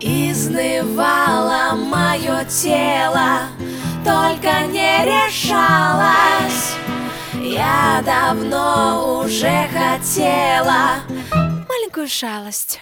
Изнывало мое тело, только не решалась Я давно уже хотела маленькую шалость.